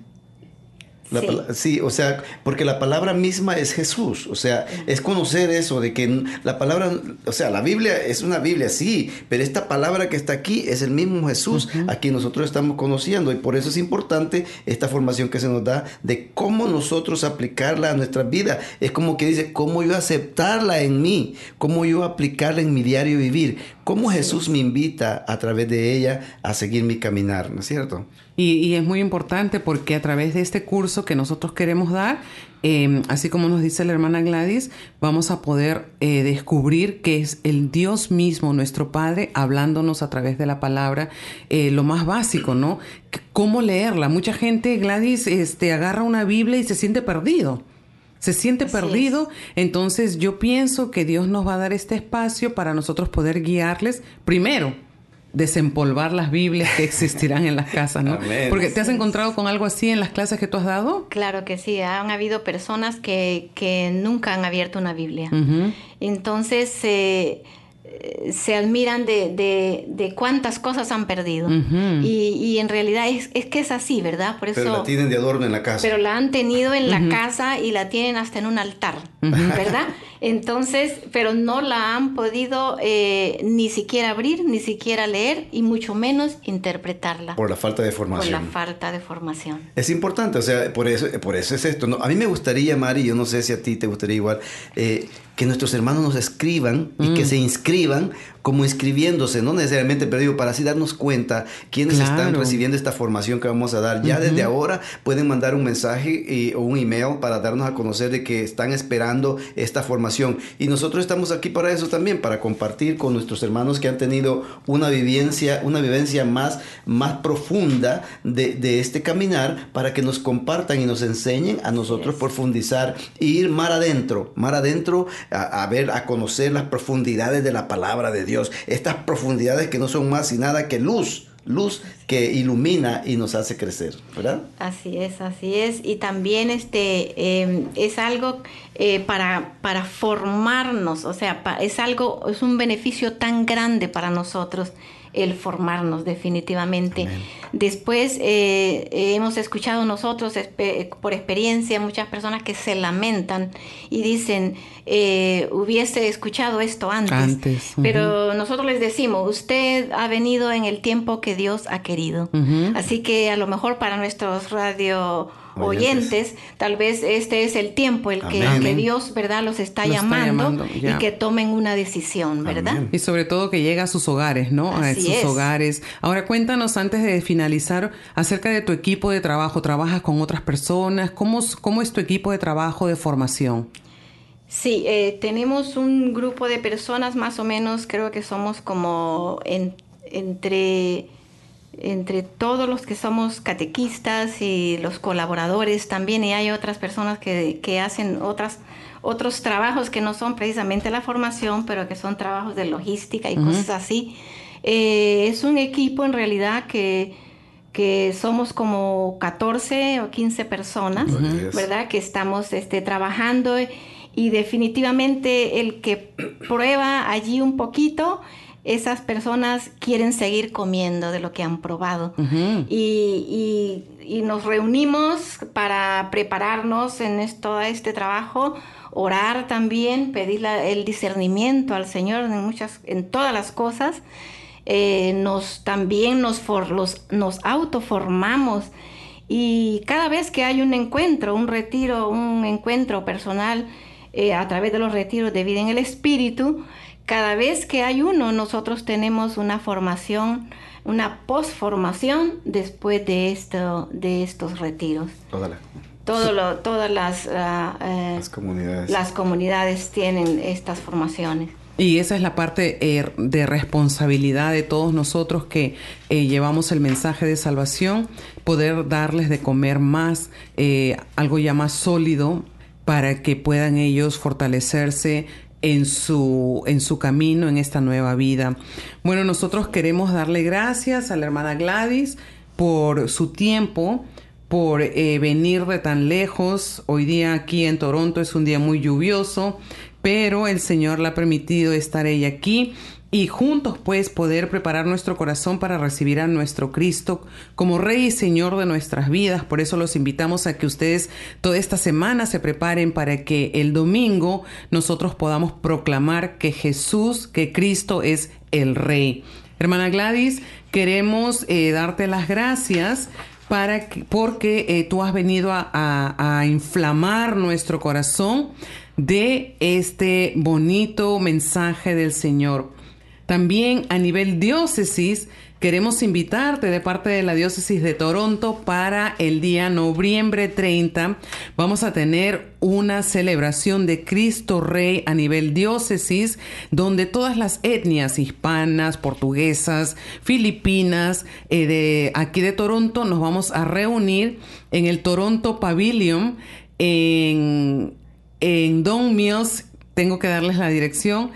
La Sí. o sea, porque la palabra misma es Jesús, o sea, es conocer eso de que la palabra, o sea, la Biblia es una Biblia, sí, pero esta palabra que está aquí es el mismo Jesús a quien nosotros estamos conociendo y por eso es importante esta formación que se nos da de cómo nosotros aplicarla a nuestra vida. Es como que dice, cómo yo aceptarla en mí, cómo yo aplicarla en mi diario vivir, cómo Jesús me invita a través de ella a seguir mi caminar, ¿no es cierto? Y, y es muy importante porque a través de este curso que nosotros queremos dar, eh, así como nos dice la hermana Gladys, vamos a poder eh, descubrir que es el Dios mismo, nuestro Padre, hablándonos a través de la palabra, eh, lo más básico, ¿no? ¿Cómo leerla? Mucha gente, Gladys, este, agarra una Biblia y se siente perdido. Se siente Así perdido, entonces yo pienso que Dios nos va a dar este espacio para nosotros poder guiarles primero desempolvar las Biblias que existirán en las casas, ¿no? Amén. Porque te has encontrado con algo así en las clases que tú has dado. Claro que sí, han habido personas que, que nunca han abierto una Biblia. Entonces eh, se admiran de, de- de cuántas cosas han perdido. Y, y en realidad es, es que es así, ¿verdad? Por eso, Pero la tienen de adorno en la casa. pero la han tenido en la casa y la tienen hasta en un altar, ¿verdad? Entonces, pero no la han podido eh, ni siquiera abrir, ni siquiera leer y mucho menos interpretarla por la falta de por formación. la falta de formación. Es importante, o sea, por eso, por eso es esto. ¿no? A mí me gustaría, Mari, yo no sé si a ti te gustaría igual, eh, que nuestros hermanos nos escriban y que se inscriban como inscribiéndose, no necesariamente, pero digo, para así darnos cuenta quiénes están recibiendo esta formación que vamos a dar. Ya desde ahora pueden mandar un mensaje y- o un email para darnos a conocer de que están esperando esta formación. Y nosotros estamos aquí para eso también, para compartir con nuestros hermanos que han tenido una vivencia, una vivencia más, más profunda de, de este caminar, para que nos compartan y nos enseñen a nosotros Yes. profundizar e ir mar adentro, mar adentro a, ver, a conocer las profundidades de la palabra de Dios. Estas profundidades que no son más y nada que luz, luz que ilumina y nos hace crecer, ¿verdad? Así es, así es. Y también este eh, es algo eh, para, para formarnos, o sea, pa- es algo, es un beneficio tan grande para nosotros el formarnos definitivamente. Después eh, eh, hemos escuchado nosotros por experiencia muchas personas que se lamentan y dicen, eh, hubiese escuchado esto antes. Antes. Pero nosotros les decimos, usted ha venido en el tiempo que Dios ha querido. Así que a lo mejor para nuestros radio oyentes, tal vez este es el tiempo el que, Dios, ¿verdad?, los está llamando, y que tomen una decisión, ¿verdad? Amén. Y sobre todo que llega a sus hogares, ¿no? a sus es. hogares. Ahora cuéntanos antes de finalizar acerca de tu equipo de trabajo. ¿Trabajas con otras personas? ¿Cómo, es- cómo es tu equipo de trabajo de formación? Sí, eh, tenemos un grupo de personas, más o menos, creo que somos como en- entre, entre todos los que somos catequistas y los colaboradores también, y hay otras personas que, que hacen otras, otros trabajos que no son precisamente la formación, pero que son trabajos de logística y cosas así. Eh, es un equipo en realidad que, que somos como 14 o 15 personas. ¿verdad? Que estamos este, trabajando y definitivamente el que prueba allí un poquito, esas personas quieren seguir comiendo de lo que han probado. Y, y- y nos reunimos para prepararnos en todo este trabajo, orar también, pedir la- el discernimiento al Señor en, muchas, en todas las cosas. Eh, nos también nos, for- los- nos autoformamos y cada vez que hay un encuentro, un retiro, un encuentro personal eh, a través de los retiros de vida en el espíritu, cada vez que hay uno, nosotros tenemos una formación, una posformación después de, esto, de estos retiros. Todo lo- todas las, eh, las comunidades. las comunidades tienen estas formaciones. Y esa es la parte eh, de responsabilidad de todos nosotros que eh, llevamos el mensaje de salvación, poder darles de comer más, eh, algo ya más sólido para que puedan ellos fortalecerse en su, en su camino, en esta nueva vida. Bueno, nosotros queremos darle gracias a la hermana Gladys por su tiempo, por eh, venir de tan lejos. Hoy día aquí en Toronto es un día muy lluvioso, pero el Señor le ha permitido estar ella aquí y juntos pues poder preparar nuestro corazón para recibir a nuestro Cristo como Rey y Señor de nuestras vidas. Por eso los invitamos a que ustedes toda esta semana se preparen para que el domingo nosotros podamos proclamar que Jesús, que Cristo es el Rey. Hermana Gladys, queremos eh, darte las gracias para que- porque eh, tú has venido a inflamar nuestro corazón de este bonito mensaje del Señor. También a nivel diócesis, queremos invitarte de parte de la diócesis de Toronto para el día noviembre 30. Vamos a tener una celebración de Cristo Rey a nivel diócesis, donde todas las etnias hispanas, portuguesas, filipinas, eh, de aquí de Toronto, nos vamos a reunir en el Toronto Pavilion en, en Don Mills. Tengo que darles la dirección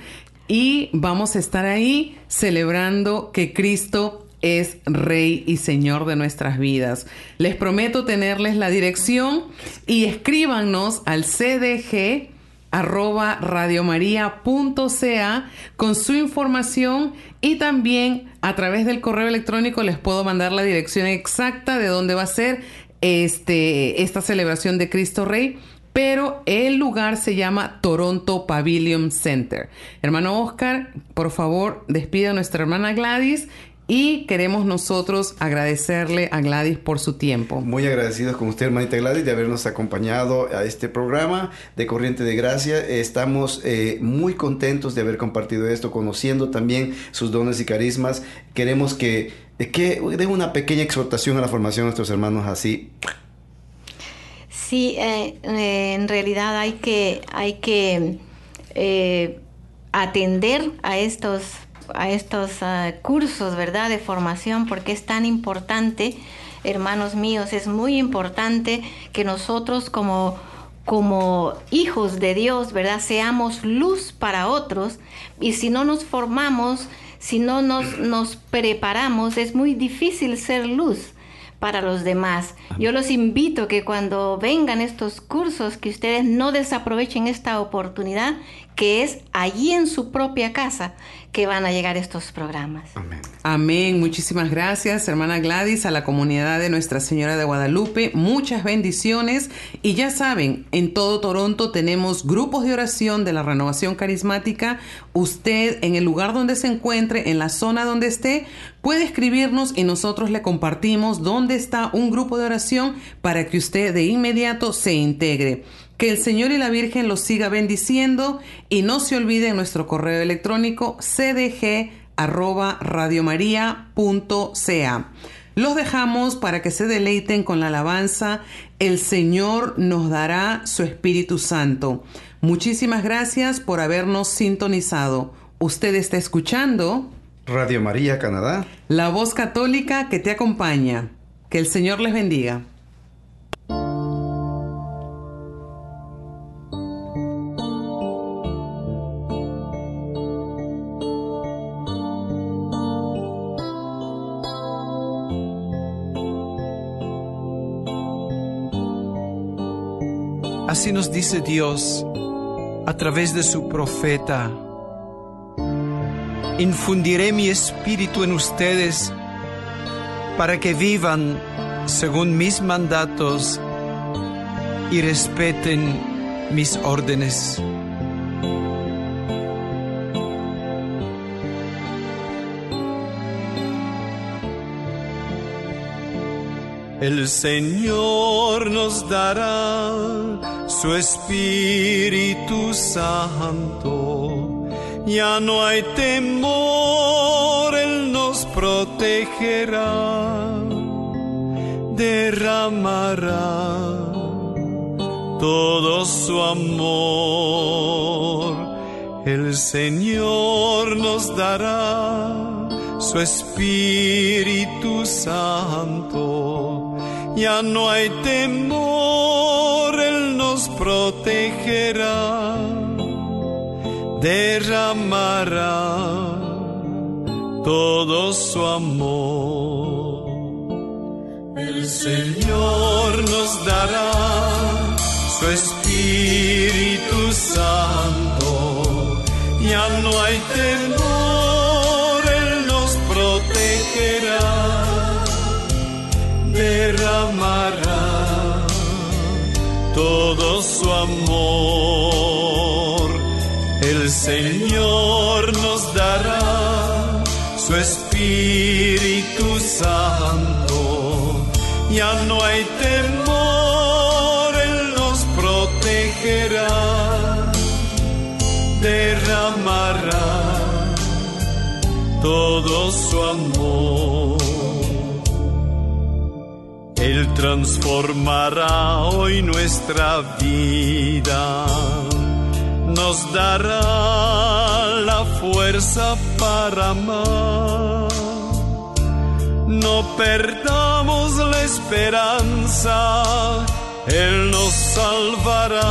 y vamos a estar ahí celebrando que Cristo es Rey y Señor de nuestras vidas. Les prometo tenerles la dirección y escríbanos al cdg arroba con su información y también a través del correo electrónico les puedo mandar la dirección exacta de dónde va a ser este, esta celebración de Cristo Rey pero el lugar se llama Toronto Pavilion Center. Hermano Oscar, por favor, despida a nuestra hermana Gladys y queremos nosotros agradecerle a Gladys por su tiempo. Muy agradecidos con usted, hermanita Gladys, de habernos acompañado a este programa de Corriente de Gracia. Estamos eh, muy contentos de haber compartido esto, conociendo también sus dones y carismas. Queremos que, que una pequeña exhortación a la formación de nuestros hermanos así. Sí, eh, eh, en realidad hay que, hay que eh, atender a estos, a estos ah, cursos, ¿verdad?, de formación, porque es tan importante, hermanos míos, es muy importante que nosotros como, como hijos de Dios, ¿verdad?, seamos luz para otros, y si no nos formamos, si no nos, nos preparamos, es muy difícil ser luz para los demás. Yo los invito que cuando vengan estos cursos, que ustedes no desaprovechen esta oportunidad que es allí en su propia casa, que van a llegar estos programas. Amén. Amén. Muchísimas gracias, hermana Gladys, a la comunidad de Nuestra Señora de Guadalupe. Muchas bendiciones. Y ya saben, en todo Toronto tenemos grupos de oración de la renovación carismática. Usted, en el lugar donde se encuentre, en la zona donde esté, puede escribirnos y nosotros le compartimos dónde está un grupo de oración para que usted de inmediato se integre. Que el Señor y la Virgen los siga bendiciendo y no se olvide nuestro correo electrónico cdg arroba radiomaria.ca. Los dejamos para que se deleiten con la alabanza. El Señor nos dará su Espíritu Santo. Muchísimas gracias por habernos sintonizado. Usted está escuchando Radio María Canadá. la voz católica que te acompaña. Que el Señor les bendiga. Así nos dice Dios a través de su profeta. Infundiré mi espíritu en ustedes para que vivan según mis mandatos y respeten mis órdenes. El Señor nos dará su Espíritu Santo. Ya no hay temor, Él nos protegerá. Derramará todo su amor. El Señor nos dará su Espíritu Santo. Ya no hay temor, Él nos protegerá, derramará todo su amor. El Señor nos dará su Espíritu Santo. Ya no hay temor, derramará todo su amor. El Señor nos dará su Espíritu Santo. Ya no hay temor, Él nos protegerá, derramará todo su amor. Transformará hoy nuestra vida, nos dará la fuerza para amar. No perdamos la esperanza, Él nos salvará.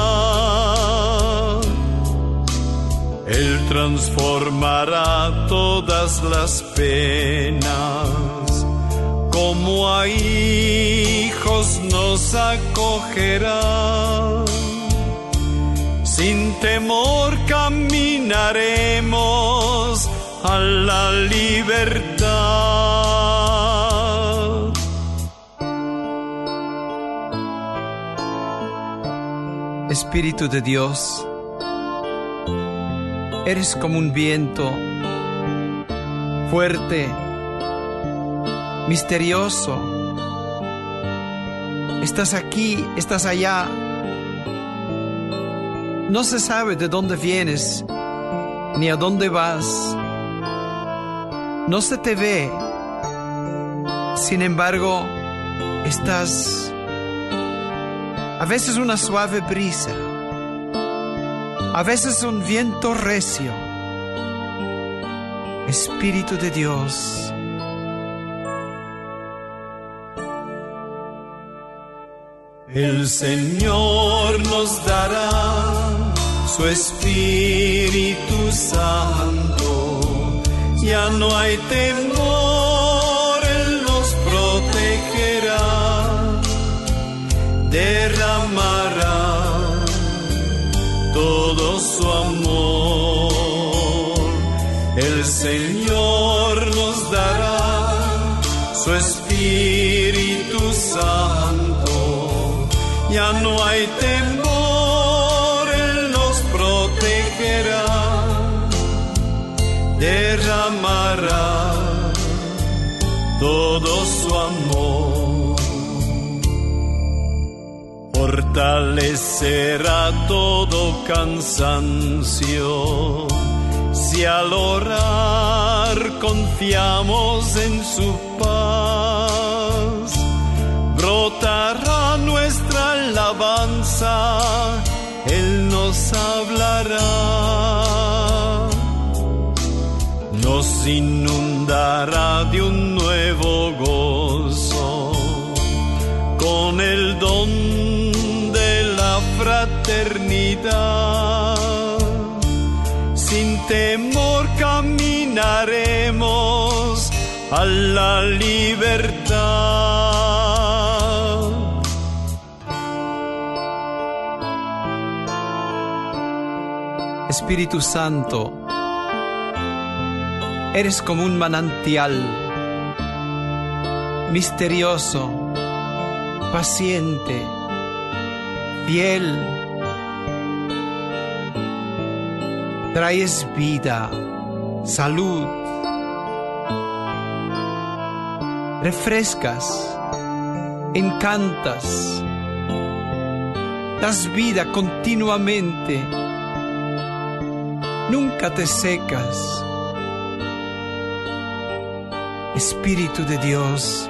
Él transformará todas las penas, como a hijos nos acogerá. Sin temor caminaremos a la libertad. Espíritu de Dios, eres como un viento fuerte, misterioso. Estás aquí, estás allá. No se sabe de dónde vienes ni a dónde vas. No se te ve. Sin embargo, estás a veces una suave brisa, a veces un viento recio. Espíritu de Dios, el Señor nos dará su Espíritu Santo. Ya no hay temor, Él nos protegerá, derramará todo su amor. El Señor nos dará su Espíritu Ya no hay temor, Él nos protegerá, derramará todo su amor. Fortalecerá todo cansancio si al orar confiamos en su paz, brotará alabanza, Él nos hablará, nos inundará de un nuevo gozo con el don de la fraternidad sin temor caminaremos a la libertad. Espíritu Santo, eres como un manantial misterioso, paciente, fiel. Traes vida, salud, refrescas, encantas, das vida continuamente, nunca te secas. Espíritu de Dios,